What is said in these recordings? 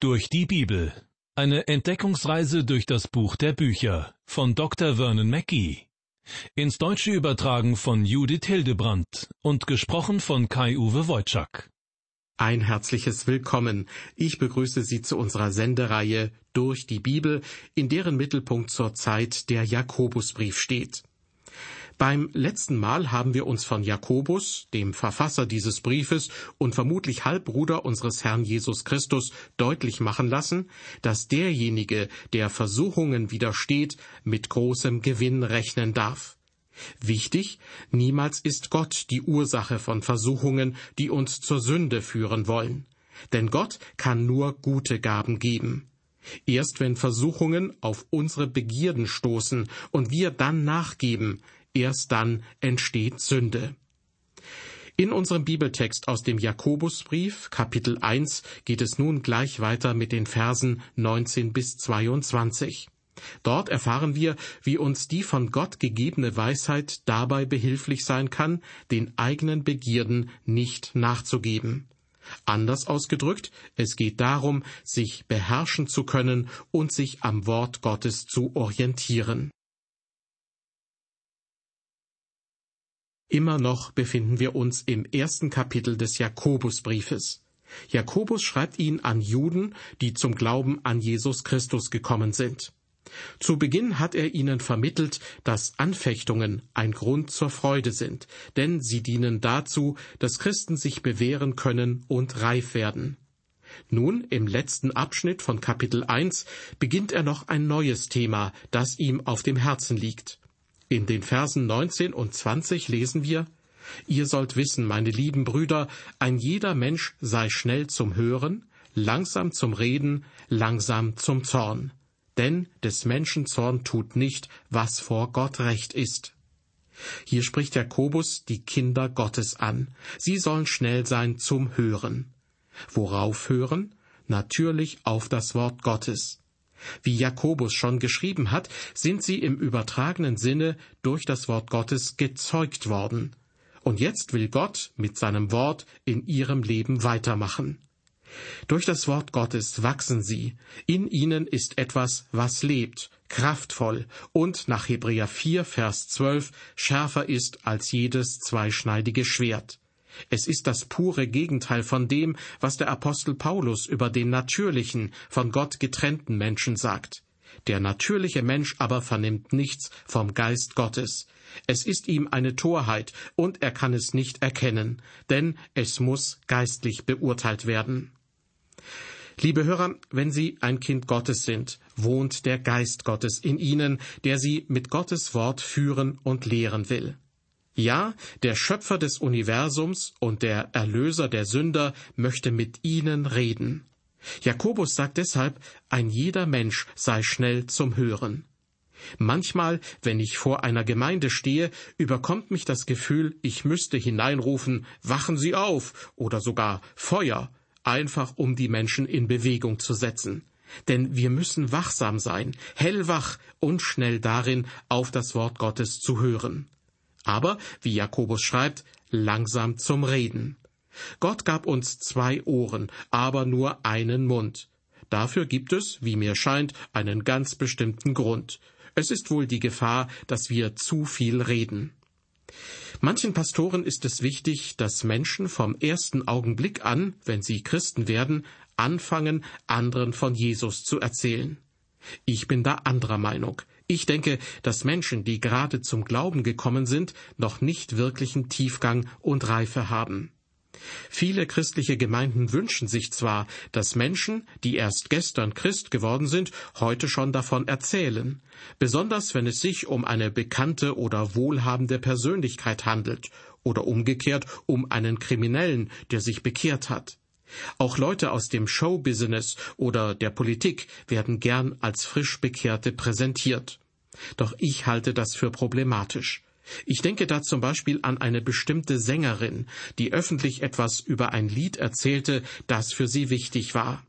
Durch die Bibel. Eine Entdeckungsreise durch das Buch der Bücher von Dr. Vernon Mackey. Ins Deutsche übertragen von Judith Hildebrandt und gesprochen von Kai-Uwe Wojczak. Ein herzliches Willkommen. Ich begrüße Sie zu unserer Sendereihe Durch die Bibel, in deren Mittelpunkt zurzeit der Jakobusbrief steht. Beim letzten Mal haben wir uns von Jakobus, dem Verfasser dieses Briefes und vermutlich Halbbruder unseres Herrn Jesus Christus, deutlich machen lassen, dass derjenige, der Versuchungen widersteht, mit großem Gewinn rechnen darf. Wichtig, niemals ist Gott die Ursache von Versuchungen, die uns zur Sünde führen wollen. Denn Gott kann nur gute Gaben geben. Erst wenn Versuchungen auf unsere Begierden stoßen und wir dann nachgeben, erst dann entsteht Sünde. In unserem Bibeltext aus dem Jakobusbrief, Kapitel 1, geht es nun gleich weiter mit den Versen 19 bis 22. Dort erfahren wir, wie uns die von Gott gegebene Weisheit dabei behilflich sein kann, den eigenen Begierden nicht nachzugeben. Anders ausgedrückt, es geht darum, sich beherrschen zu können und sich am Wort Gottes zu orientieren. Immer noch befinden wir uns im ersten Kapitel des Jakobusbriefes. Jakobus schreibt ihn an Juden, die zum Glauben an Jesus Christus gekommen sind. Zu Beginn hat er ihnen vermittelt, dass Anfechtungen ein Grund zur Freude sind, denn sie dienen dazu, dass Christen sich bewähren können und reif werden. Nun, im letzten Abschnitt von Kapitel 1, beginnt er noch ein neues Thema, das ihm auf dem Herzen liegt. In den Versen 19 und 20 lesen wir, Ihr sollt wissen, meine lieben Brüder, ein jeder Mensch sei schnell zum Hören, langsam zum Reden, langsam zum Zorn. Denn des Menschen Zorn tut nicht, was vor Gott recht ist. Hier spricht Jakobus die Kinder Gottes an. Sie sollen schnell sein zum Hören. Worauf hören? Natürlich auf das Wort Gottes. Wie Jakobus schon geschrieben hat, sind sie im übertragenen Sinne durch das Wort Gottes gezeugt worden. Und jetzt will Gott mit seinem Wort in ihrem Leben weitermachen. Durch das Wort Gottes wachsen sie. In ihnen ist etwas, was lebt, kraftvoll und nach Hebräer 4, Vers 12 schärfer ist als jedes zweischneidige Schwert. Es ist das pure Gegenteil von dem, was der Apostel Paulus über den natürlichen, von Gott getrennten Menschen sagt. Der natürliche Mensch aber vernimmt nichts vom Geist Gottes. Es ist ihm eine Torheit, und er kann es nicht erkennen, denn es muss geistlich beurteilt werden. Liebe Hörer, wenn Sie ein Kind Gottes sind, wohnt der Geist Gottes in Ihnen, der Sie mit Gottes Wort führen und lehren will. Ja, der Schöpfer des Universums und der Erlöser der Sünder möchte mit ihnen reden. Jakobus sagt deshalb, ein jeder Mensch sei schnell zum Hören. Manchmal, wenn ich vor einer Gemeinde stehe, überkommt mich das Gefühl, ich müsste hineinrufen, wachen Sie auf oder sogar Feuer, einfach um die Menschen in Bewegung zu setzen. Denn wir müssen wachsam sein, hellwach und schnell darin, auf das Wort Gottes zu hören aber, wie Jakobus schreibt, langsam zum Reden. Gott gab uns zwei Ohren, aber nur einen Mund. Dafür gibt es, wie mir scheint, einen ganz bestimmten Grund. Es ist wohl die Gefahr, dass wir zu viel reden. Manchen Pastoren ist es wichtig, dass Menschen vom ersten Augenblick an, wenn sie Christen werden, anfangen, anderen von Jesus zu erzählen. Ich bin da anderer Meinung. Ich denke, dass Menschen, die gerade zum Glauben gekommen sind, noch nicht wirklichen Tiefgang und Reife haben. Viele christliche Gemeinden wünschen sich zwar, dass Menschen, die erst gestern Christ geworden sind, heute schon davon erzählen, besonders wenn es sich um eine bekannte oder wohlhabende Persönlichkeit handelt oder umgekehrt um einen Kriminellen, der sich bekehrt hat. Auch Leute aus dem Showbusiness oder der Politik werden gern als frisch Bekehrte präsentiert. Doch ich halte das für problematisch. Ich denke da zum Beispiel an eine bestimmte Sängerin, die öffentlich etwas über ein Lied erzählte, das für sie wichtig war.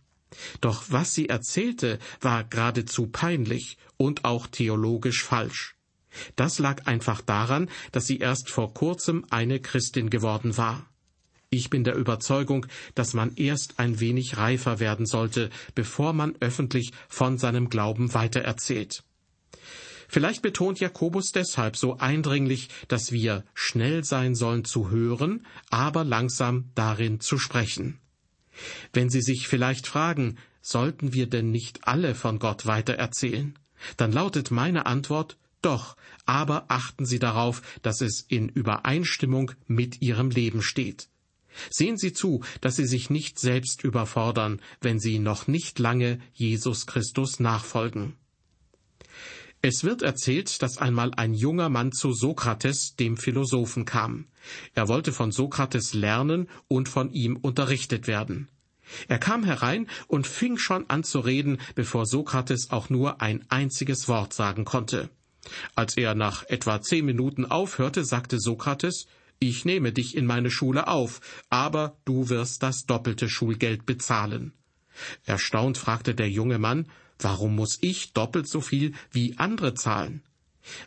Doch was sie erzählte, war geradezu peinlich und auch theologisch falsch. Das lag einfach daran, dass sie erst vor kurzem eine Christin geworden war. Ich bin der Überzeugung, dass man erst ein wenig reifer werden sollte, bevor man öffentlich von seinem Glauben weitererzählt. Vielleicht betont Jakobus deshalb so eindringlich, dass wir schnell sein sollen zu hören, aber langsam darin zu sprechen. Wenn Sie sich vielleicht fragen, sollten wir denn nicht alle von Gott weitererzählen? Dann lautet meine Antwort doch, aber achten Sie darauf, dass es in Übereinstimmung mit Ihrem Leben steht. Sehen Sie zu, dass Sie sich nicht selbst überfordern, wenn Sie noch nicht lange Jesus Christus nachfolgen. Es wird erzählt, dass einmal ein junger Mann zu Sokrates, dem Philosophen, kam. Er wollte von Sokrates lernen und von ihm unterrichtet werden. Er kam herein und fing schon an zu reden, bevor Sokrates auch nur ein einziges Wort sagen konnte. Als er nach etwa zehn Minuten aufhörte, sagte Sokrates, ich nehme dich in meine Schule auf, aber du wirst das doppelte Schulgeld bezahlen. Erstaunt fragte der junge Mann, Warum muss ich doppelt so viel wie andere zahlen?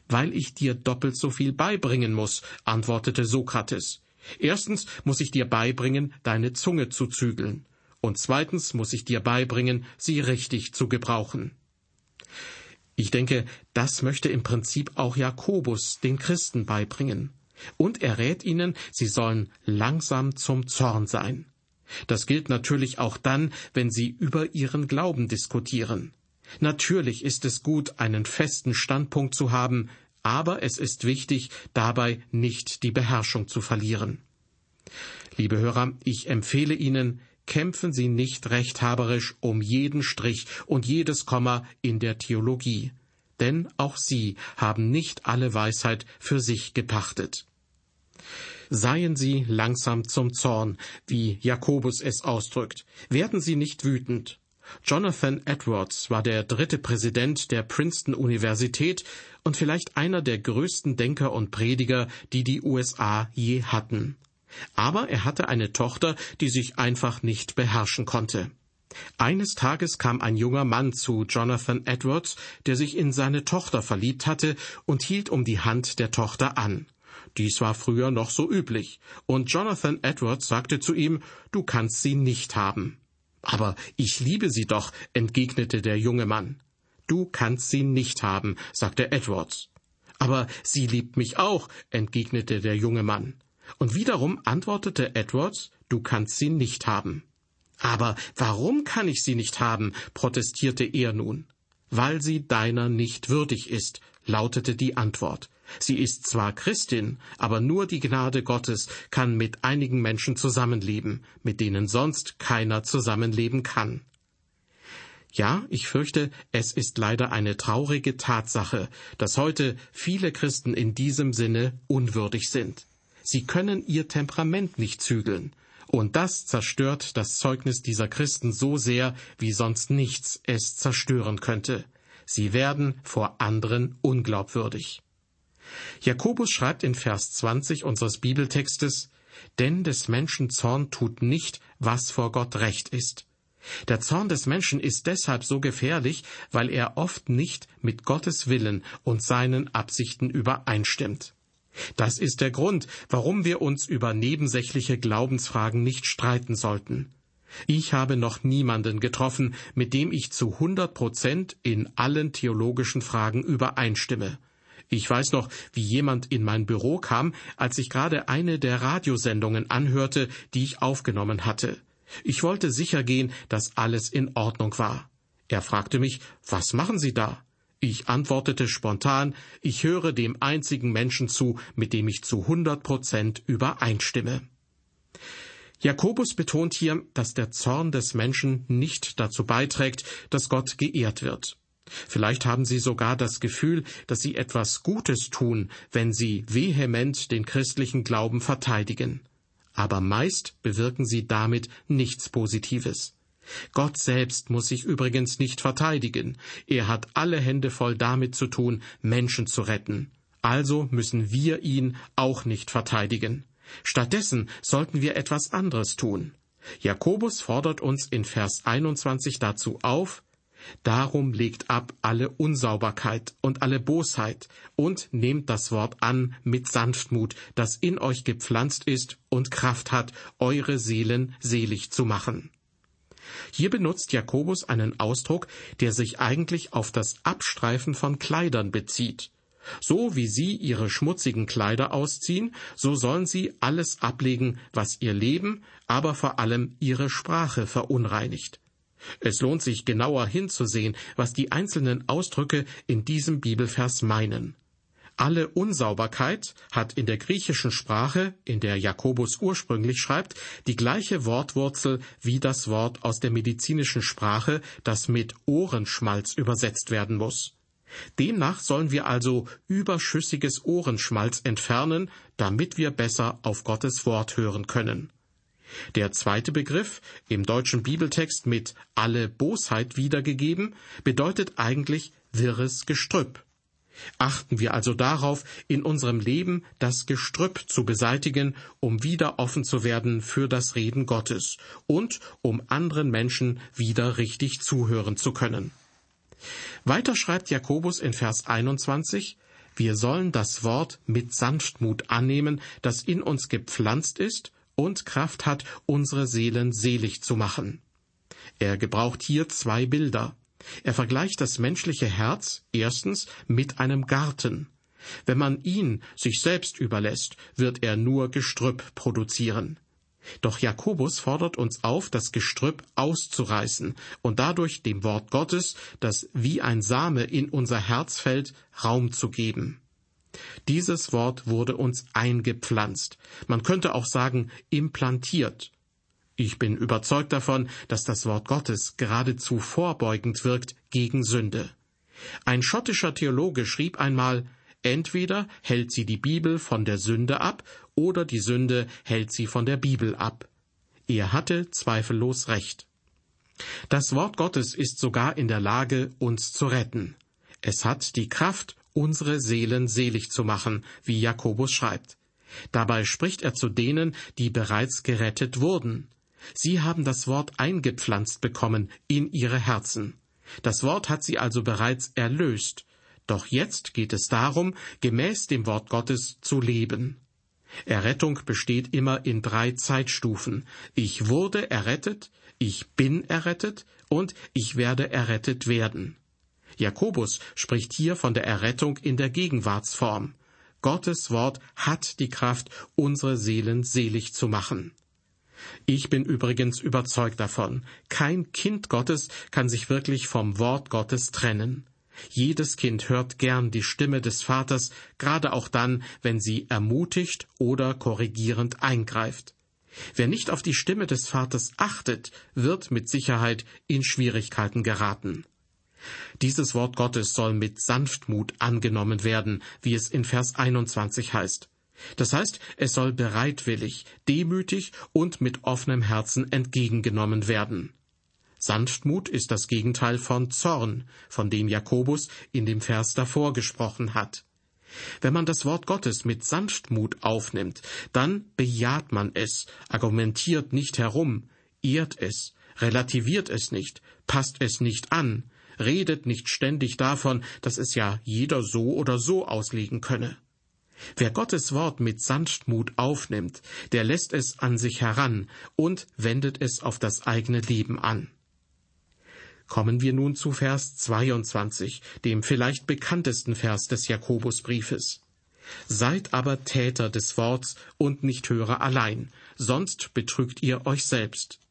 Weil ich dir doppelt so viel beibringen muss, antwortete Sokrates. Erstens muss ich dir beibringen, deine Zunge zu zügeln, und zweitens muss ich dir beibringen, sie richtig zu gebrauchen. Ich denke, das möchte im Prinzip auch Jakobus den Christen beibringen. Und er rät ihnen, sie sollen langsam zum Zorn sein. Das gilt natürlich auch dann, wenn sie über ihren Glauben diskutieren. Natürlich ist es gut, einen festen Standpunkt zu haben, aber es ist wichtig, dabei nicht die Beherrschung zu verlieren. Liebe Hörer, ich empfehle Ihnen, kämpfen Sie nicht rechthaberisch um jeden Strich und jedes Komma in der Theologie, denn auch Sie haben nicht alle Weisheit für sich gepachtet. Seien Sie langsam zum Zorn, wie Jakobus es ausdrückt. Werden Sie nicht wütend. Jonathan Edwards war der dritte Präsident der Princeton Universität und vielleicht einer der größten Denker und Prediger, die die USA je hatten. Aber er hatte eine Tochter, die sich einfach nicht beherrschen konnte. Eines Tages kam ein junger Mann zu Jonathan Edwards, der sich in seine Tochter verliebt hatte, und hielt um die Hand der Tochter an. Dies war früher noch so üblich, und Jonathan Edwards sagte zu ihm Du kannst sie nicht haben. Aber ich liebe sie doch, entgegnete der junge Mann. Du kannst sie nicht haben, sagte Edwards. Aber sie liebt mich auch, entgegnete der junge Mann. Und wiederum antwortete Edwards, du kannst sie nicht haben. Aber warum kann ich sie nicht haben? protestierte er nun. Weil sie deiner nicht würdig ist, lautete die Antwort. Sie ist zwar Christin, aber nur die Gnade Gottes kann mit einigen Menschen zusammenleben, mit denen sonst keiner zusammenleben kann. Ja, ich fürchte, es ist leider eine traurige Tatsache, dass heute viele Christen in diesem Sinne unwürdig sind. Sie können ihr Temperament nicht zügeln, und das zerstört das Zeugnis dieser Christen so sehr, wie sonst nichts es zerstören könnte. Sie werden vor anderen unglaubwürdig. Jakobus schreibt in Vers 20 unseres Bibeltextes, denn des Menschen Zorn tut nicht, was vor Gott recht ist. Der Zorn des Menschen ist deshalb so gefährlich, weil er oft nicht mit Gottes Willen und seinen Absichten übereinstimmt. Das ist der Grund, warum wir uns über nebensächliche Glaubensfragen nicht streiten sollten. Ich habe noch niemanden getroffen, mit dem ich zu hundert Prozent in allen theologischen Fragen übereinstimme. Ich weiß noch, wie jemand in mein Büro kam, als ich gerade eine der Radiosendungen anhörte, die ich aufgenommen hatte. Ich wollte sicher gehen, dass alles in Ordnung war. Er fragte mich, was machen Sie da? Ich antwortete spontan, ich höre dem einzigen Menschen zu, mit dem ich zu hundert Prozent übereinstimme. Jakobus betont hier, dass der Zorn des Menschen nicht dazu beiträgt, dass Gott geehrt wird. Vielleicht haben Sie sogar das Gefühl, dass Sie etwas Gutes tun, wenn Sie vehement den christlichen Glauben verteidigen. Aber meist bewirken Sie damit nichts Positives. Gott selbst muss sich übrigens nicht verteidigen. Er hat alle Hände voll damit zu tun, Menschen zu retten. Also müssen wir ihn auch nicht verteidigen. Stattdessen sollten wir etwas anderes tun. Jakobus fordert uns in Vers 21 dazu auf, Darum legt ab alle Unsauberkeit und alle Bosheit und nehmt das Wort an mit Sanftmut, das in euch gepflanzt ist und Kraft hat, eure Seelen selig zu machen. Hier benutzt Jakobus einen Ausdruck, der sich eigentlich auf das Abstreifen von Kleidern bezieht. So wie Sie Ihre schmutzigen Kleider ausziehen, so sollen Sie alles ablegen, was Ihr Leben, aber vor allem Ihre Sprache verunreinigt. Es lohnt sich genauer hinzusehen, was die einzelnen Ausdrücke in diesem Bibelvers meinen. Alle Unsauberkeit hat in der griechischen Sprache, in der Jakobus ursprünglich schreibt, die gleiche Wortwurzel wie das Wort aus der medizinischen Sprache, das mit Ohrenschmalz übersetzt werden muss. Demnach sollen wir also überschüssiges Ohrenschmalz entfernen, damit wir besser auf Gottes Wort hören können. Der zweite Begriff, im deutschen Bibeltext mit alle Bosheit wiedergegeben, bedeutet eigentlich wirres Gestrüpp. Achten wir also darauf, in unserem Leben das Gestrüpp zu beseitigen, um wieder offen zu werden für das Reden Gottes und um anderen Menschen wieder richtig zuhören zu können. Weiter schreibt Jakobus in Vers 21, wir sollen das Wort mit Sanftmut annehmen, das in uns gepflanzt ist und Kraft hat, unsere Seelen selig zu machen. Er gebraucht hier zwei Bilder. Er vergleicht das menschliche Herz erstens mit einem Garten. Wenn man ihn sich selbst überlässt, wird er nur Gestrüpp produzieren. Doch Jakobus fordert uns auf, das Gestrüpp auszureißen und dadurch dem Wort Gottes, das wie ein Same in unser Herz fällt, Raum zu geben. Dieses Wort wurde uns eingepflanzt. Man könnte auch sagen, implantiert. Ich bin überzeugt davon, dass das Wort Gottes geradezu vorbeugend wirkt gegen Sünde. Ein schottischer Theologe schrieb einmal, entweder hält sie die Bibel von der Sünde ab, oder die Sünde hält sie von der Bibel ab. Er hatte zweifellos recht. Das Wort Gottes ist sogar in der Lage, uns zu retten. Es hat die Kraft, unsere Seelen selig zu machen, wie Jakobus schreibt. Dabei spricht er zu denen, die bereits gerettet wurden. Sie haben das Wort eingepflanzt bekommen in ihre Herzen. Das Wort hat sie also bereits erlöst. Doch jetzt geht es darum, gemäß dem Wort Gottes zu leben. Errettung besteht immer in drei Zeitstufen. Ich wurde errettet, ich bin errettet und ich werde errettet werden. Jakobus spricht hier von der Errettung in der Gegenwartsform. Gottes Wort hat die Kraft, unsere Seelen selig zu machen. Ich bin übrigens überzeugt davon, kein Kind Gottes kann sich wirklich vom Wort Gottes trennen. Jedes Kind hört gern die Stimme des Vaters, gerade auch dann, wenn sie ermutigt oder korrigierend eingreift. Wer nicht auf die Stimme des Vaters achtet, wird mit Sicherheit in Schwierigkeiten geraten. Dieses Wort Gottes soll mit Sanftmut angenommen werden, wie es in Vers 21 heißt. Das heißt, es soll bereitwillig, demütig und mit offenem Herzen entgegengenommen werden. Sanftmut ist das Gegenteil von Zorn, von dem Jakobus in dem Vers davor gesprochen hat. Wenn man das Wort Gottes mit Sanftmut aufnimmt, dann bejaht man es, argumentiert nicht herum, ehrt es, relativiert es nicht, passt es nicht an, redet nicht ständig davon, dass es ja jeder so oder so auslegen könne. Wer Gottes Wort mit Sanftmut aufnimmt, der lässt es an sich heran und wendet es auf das eigene Leben an. Kommen wir nun zu Vers 22, dem vielleicht bekanntesten Vers des Jakobusbriefes. Seid aber Täter des Worts und nicht Hörer allein, sonst betrügt ihr euch selbst.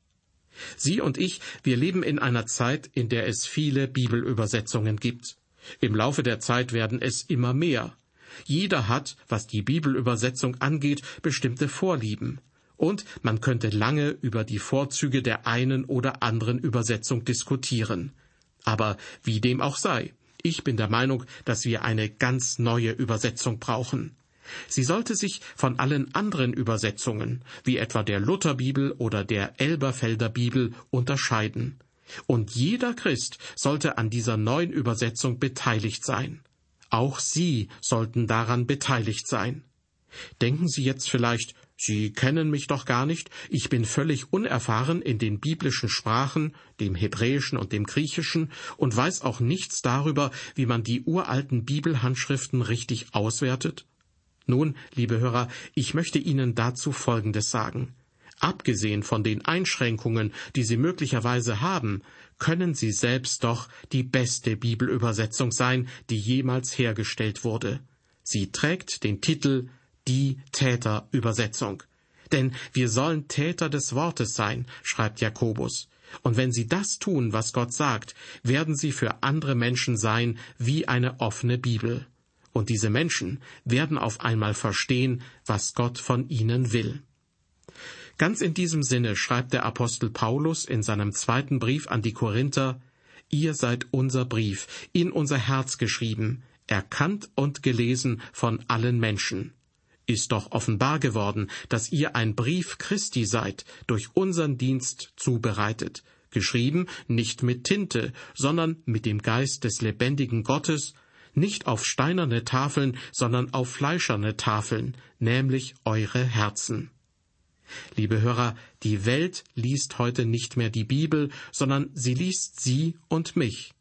Sie und ich, wir leben in einer Zeit, in der es viele Bibelübersetzungen gibt. Im Laufe der Zeit werden es immer mehr. Jeder hat, was die Bibelübersetzung angeht, bestimmte Vorlieben. Und man könnte lange über die Vorzüge der einen oder anderen Übersetzung diskutieren. Aber wie dem auch sei, ich bin der Meinung, dass wir eine ganz neue Übersetzung brauchen. Sie sollte sich von allen anderen Übersetzungen, wie etwa der Lutherbibel oder der Elberfelder Bibel, unterscheiden. Und jeder Christ sollte an dieser neuen Übersetzung beteiligt sein. Auch Sie sollten daran beteiligt sein. Denken Sie jetzt vielleicht, Sie kennen mich doch gar nicht, ich bin völlig unerfahren in den biblischen Sprachen, dem Hebräischen und dem Griechischen, und weiß auch nichts darüber, wie man die uralten Bibelhandschriften richtig auswertet? Nun, liebe Hörer, ich möchte Ihnen dazu Folgendes sagen. Abgesehen von den Einschränkungen, die Sie möglicherweise haben, können Sie selbst doch die beste Bibelübersetzung sein, die jemals hergestellt wurde. Sie trägt den Titel die Täterübersetzung. Denn wir sollen Täter des Wortes sein, schreibt Jakobus. Und wenn sie das tun, was Gott sagt, werden sie für andere Menschen sein wie eine offene Bibel. Und diese Menschen werden auf einmal verstehen, was Gott von ihnen will. Ganz in diesem Sinne schreibt der Apostel Paulus in seinem zweiten Brief an die Korinther, Ihr seid unser Brief, in unser Herz geschrieben, erkannt und gelesen von allen Menschen ist doch offenbar geworden, dass ihr ein Brief Christi seid, durch unseren Dienst zubereitet, geschrieben nicht mit Tinte, sondern mit dem Geist des lebendigen Gottes, nicht auf steinerne Tafeln, sondern auf fleischerne Tafeln, nämlich eure Herzen. Liebe Hörer, die Welt liest heute nicht mehr die Bibel, sondern sie liest sie und mich.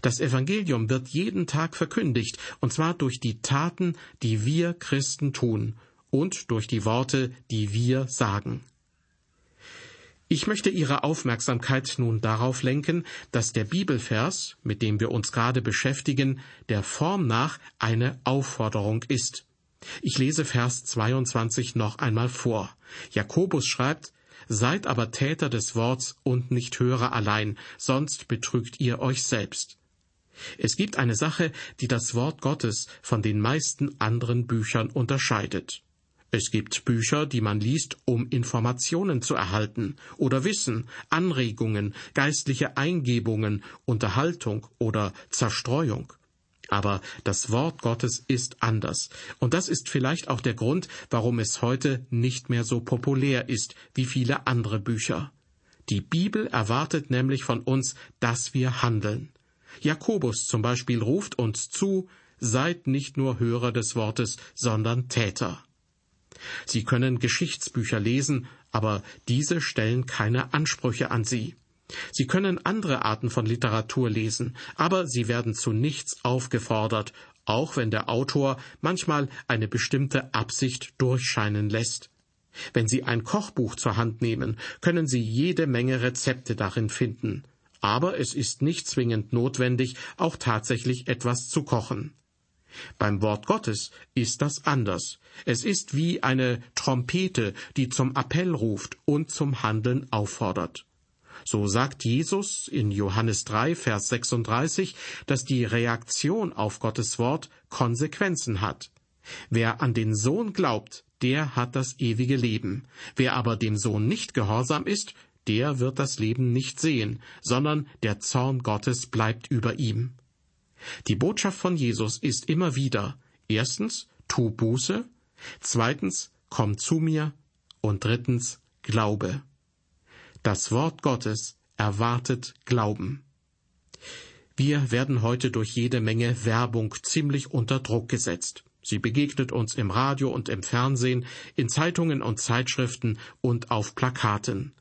Das Evangelium wird jeden Tag verkündigt, und zwar durch die Taten, die wir Christen tun und durch die Worte, die wir sagen. Ich möchte Ihre Aufmerksamkeit nun darauf lenken, dass der Bibelvers, mit dem wir uns gerade beschäftigen, der Form nach eine Aufforderung ist. Ich lese Vers 22 noch einmal vor. Jakobus schreibt, Seid aber Täter des Worts und nicht Hörer allein, sonst betrügt ihr euch selbst. Es gibt eine Sache, die das Wort Gottes von den meisten anderen Büchern unterscheidet. Es gibt Bücher, die man liest, um Informationen zu erhalten oder Wissen, Anregungen, geistliche Eingebungen, Unterhaltung oder Zerstreuung. Aber das Wort Gottes ist anders. Und das ist vielleicht auch der Grund, warum es heute nicht mehr so populär ist wie viele andere Bücher. Die Bibel erwartet nämlich von uns, dass wir handeln. Jakobus zum Beispiel ruft uns zu, seid nicht nur Hörer des Wortes, sondern Täter. Sie können Geschichtsbücher lesen, aber diese stellen keine Ansprüche an Sie. Sie können andere Arten von Literatur lesen, aber sie werden zu nichts aufgefordert, auch wenn der Autor manchmal eine bestimmte Absicht durchscheinen lässt. Wenn Sie ein Kochbuch zur Hand nehmen, können Sie jede Menge Rezepte darin finden aber es ist nicht zwingend notwendig, auch tatsächlich etwas zu kochen. Beim Wort Gottes ist das anders. Es ist wie eine Trompete, die zum Appell ruft und zum Handeln auffordert. So sagt Jesus in Johannes 3, Vers 36, dass die Reaktion auf Gottes Wort Konsequenzen hat. Wer an den Sohn glaubt, der hat das ewige Leben. Wer aber dem Sohn nicht gehorsam ist, der wird das Leben nicht sehen, sondern der Zorn Gottes bleibt über ihm. Die Botschaft von Jesus ist immer wieder erstens, tu Buße, zweitens, komm zu mir und drittens, glaube. Das Wort Gottes erwartet Glauben. Wir werden heute durch jede Menge Werbung ziemlich unter Druck gesetzt. Sie begegnet uns im Radio und im Fernsehen, in Zeitungen und Zeitschriften und auf Plakaten.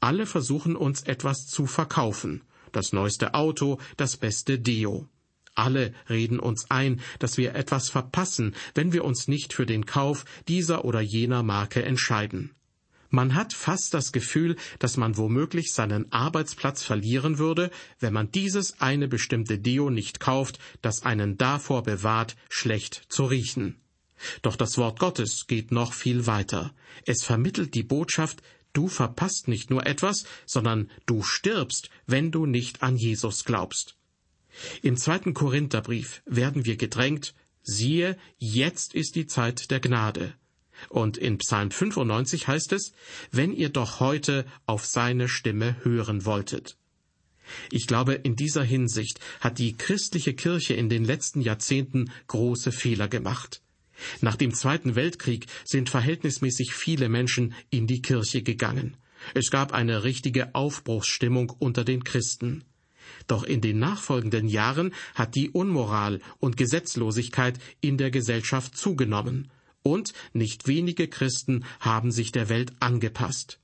Alle versuchen uns etwas zu verkaufen. Das neueste Auto, das beste Deo. Alle reden uns ein, dass wir etwas verpassen, wenn wir uns nicht für den Kauf dieser oder jener Marke entscheiden. Man hat fast das Gefühl, dass man womöglich seinen Arbeitsplatz verlieren würde, wenn man dieses eine bestimmte Deo nicht kauft, das einen davor bewahrt, schlecht zu riechen. Doch das Wort Gottes geht noch viel weiter. Es vermittelt die Botschaft, Du verpasst nicht nur etwas, sondern du stirbst, wenn du nicht an Jesus glaubst. Im zweiten Korintherbrief werden wir gedrängt, siehe, jetzt ist die Zeit der Gnade. Und in Psalm 95 heißt es, wenn ihr doch heute auf seine Stimme hören wolltet. Ich glaube, in dieser Hinsicht hat die christliche Kirche in den letzten Jahrzehnten große Fehler gemacht. Nach dem Zweiten Weltkrieg sind verhältnismäßig viele Menschen in die Kirche gegangen. Es gab eine richtige Aufbruchsstimmung unter den Christen. Doch in den nachfolgenden Jahren hat die Unmoral und Gesetzlosigkeit in der Gesellschaft zugenommen, Und nicht wenige Christen haben sich der Welt angepasst.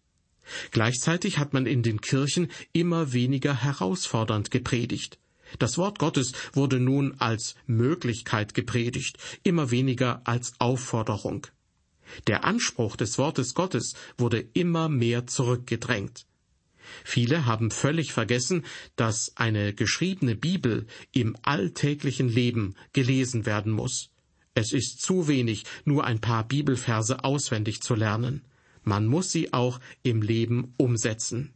Gleichzeitig hat man in den Kirchen immer weniger herausfordernd gepredigt. Das Wort Gottes wurde nun als Möglichkeit gepredigt, immer weniger als Aufforderung. Der Anspruch des Wortes Gottes wurde immer mehr zurückgedrängt. Viele haben völlig vergessen, dass eine geschriebene Bibel im alltäglichen Leben gelesen werden muss. Es ist zu wenig, nur ein paar Bibelverse auswendig zu lernen. Man muss sie auch im Leben umsetzen.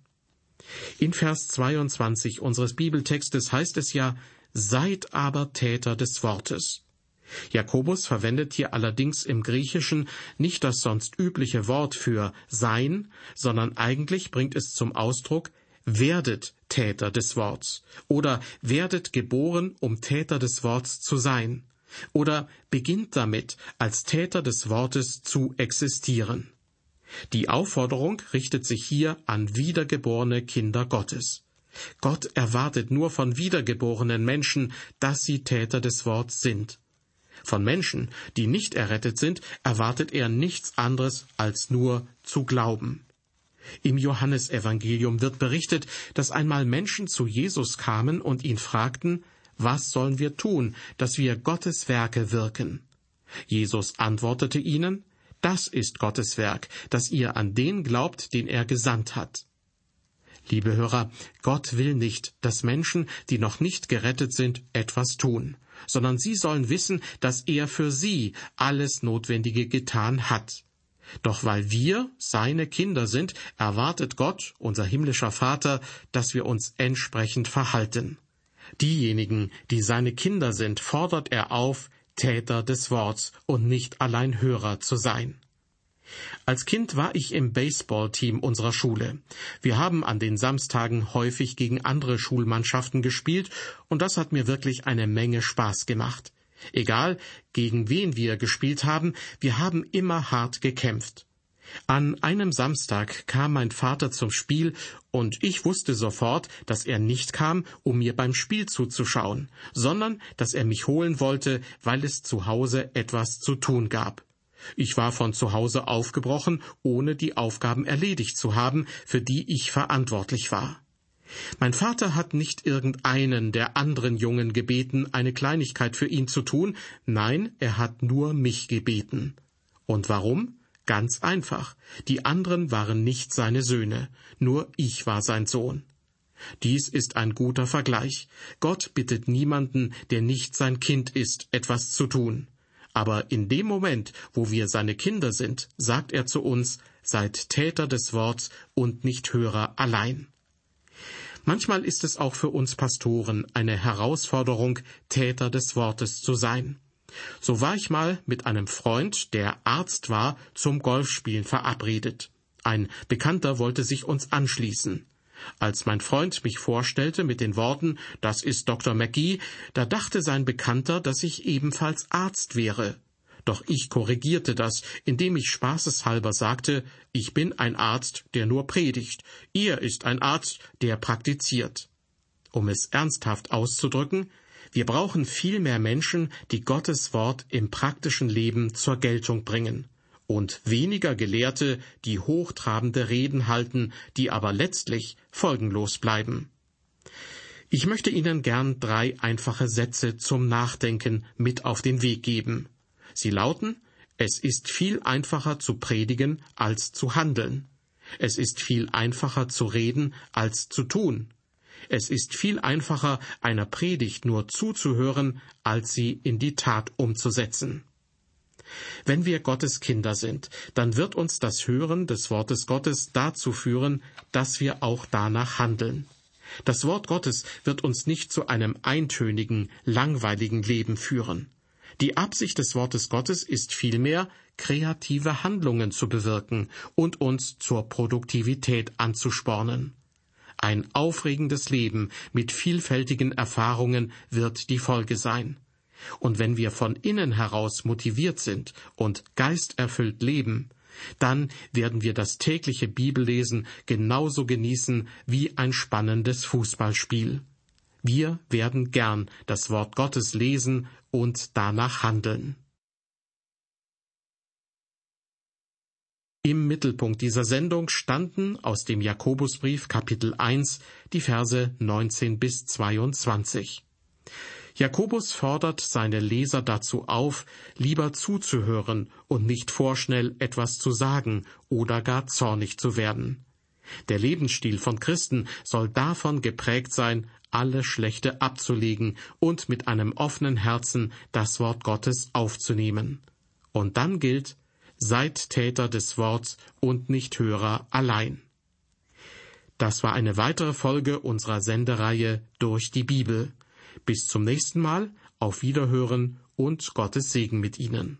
In Vers 22 unseres Bibeltextes heißt es ja, Seid aber Täter des Wortes. Jakobus verwendet hier allerdings im Griechischen nicht das sonst übliche Wort für sein, sondern eigentlich bringt es zum Ausdruck werdet Täter des Worts oder werdet geboren, um Täter des Worts zu sein oder beginnt damit, als Täter des Wortes zu existieren. Die Aufforderung richtet sich hier an wiedergeborene Kinder Gottes. Gott erwartet nur von wiedergeborenen Menschen, dass sie Täter des Worts sind. Von Menschen, die nicht errettet sind, erwartet er nichts anderes als nur zu glauben. Im Johannesevangelium wird berichtet, dass einmal Menschen zu Jesus kamen und ihn fragten, was sollen wir tun, dass wir Gottes Werke wirken? Jesus antwortete ihnen, das ist Gottes Werk, dass ihr an den glaubt, den er gesandt hat. Liebe Hörer, Gott will nicht, dass Menschen, die noch nicht gerettet sind, etwas tun, sondern sie sollen wissen, dass er für sie alles Notwendige getan hat. Doch weil wir seine Kinder sind, erwartet Gott, unser himmlischer Vater, dass wir uns entsprechend verhalten. Diejenigen, die seine Kinder sind, fordert er auf, Täter des Worts und nicht allein Hörer zu sein. Als Kind war ich im Baseballteam unserer Schule. Wir haben an den Samstagen häufig gegen andere Schulmannschaften gespielt und das hat mir wirklich eine Menge Spaß gemacht. Egal, gegen wen wir gespielt haben, wir haben immer hart gekämpft. An einem Samstag kam mein Vater zum Spiel, und ich wusste sofort, dass er nicht kam, um mir beim Spiel zuzuschauen, sondern dass er mich holen wollte, weil es zu Hause etwas zu tun gab. Ich war von zu Hause aufgebrochen, ohne die Aufgaben erledigt zu haben, für die ich verantwortlich war. Mein Vater hat nicht irgendeinen der anderen Jungen gebeten, eine Kleinigkeit für ihn zu tun, nein, er hat nur mich gebeten. Und warum? Ganz einfach. Die anderen waren nicht seine Söhne, nur ich war sein Sohn. Dies ist ein guter Vergleich. Gott bittet niemanden, der nicht sein Kind ist, etwas zu tun. Aber in dem Moment, wo wir seine Kinder sind, sagt er zu uns, seid Täter des Worts und nicht Hörer allein. Manchmal ist es auch für uns Pastoren eine Herausforderung, Täter des Wortes zu sein. So war ich mal mit einem Freund, der Arzt war, zum Golfspielen verabredet. Ein Bekannter wollte sich uns anschließen. Als mein Freund mich vorstellte mit den Worten, das ist Dr. McGee, da dachte sein Bekannter, dass ich ebenfalls Arzt wäre. Doch ich korrigierte das, indem ich spaßeshalber sagte, ich bin ein Arzt, der nur predigt, er ist ein Arzt, der praktiziert. Um es ernsthaft auszudrücken, wir brauchen viel mehr Menschen, die Gottes Wort im praktischen Leben zur Geltung bringen, und weniger Gelehrte, die hochtrabende Reden halten, die aber letztlich folgenlos bleiben. Ich möchte Ihnen gern drei einfache Sätze zum Nachdenken mit auf den Weg geben. Sie lauten Es ist viel einfacher zu predigen als zu handeln. Es ist viel einfacher zu reden als zu tun. Es ist viel einfacher, einer Predigt nur zuzuhören, als sie in die Tat umzusetzen. Wenn wir Gottes Kinder sind, dann wird uns das Hören des Wortes Gottes dazu führen, dass wir auch danach handeln. Das Wort Gottes wird uns nicht zu einem eintönigen, langweiligen Leben führen. Die Absicht des Wortes Gottes ist vielmehr, kreative Handlungen zu bewirken und uns zur Produktivität anzuspornen. Ein aufregendes Leben mit vielfältigen Erfahrungen wird die Folge sein. Und wenn wir von innen heraus motiviert sind und geisterfüllt leben, dann werden wir das tägliche Bibellesen genauso genießen wie ein spannendes Fußballspiel. Wir werden gern das Wort Gottes lesen und danach handeln. Im Mittelpunkt dieser Sendung standen aus dem Jakobusbrief Kapitel 1 die Verse 19 bis 22. Jakobus fordert seine Leser dazu auf, lieber zuzuhören und nicht vorschnell etwas zu sagen oder gar zornig zu werden. Der Lebensstil von Christen soll davon geprägt sein, alle Schlechte abzulegen und mit einem offenen Herzen das Wort Gottes aufzunehmen. Und dann gilt, seid Täter des Worts und nicht Hörer allein. Das war eine weitere Folge unserer Sendereihe durch die Bibel. Bis zum nächsten Mal, auf Wiederhören und Gottes Segen mit Ihnen.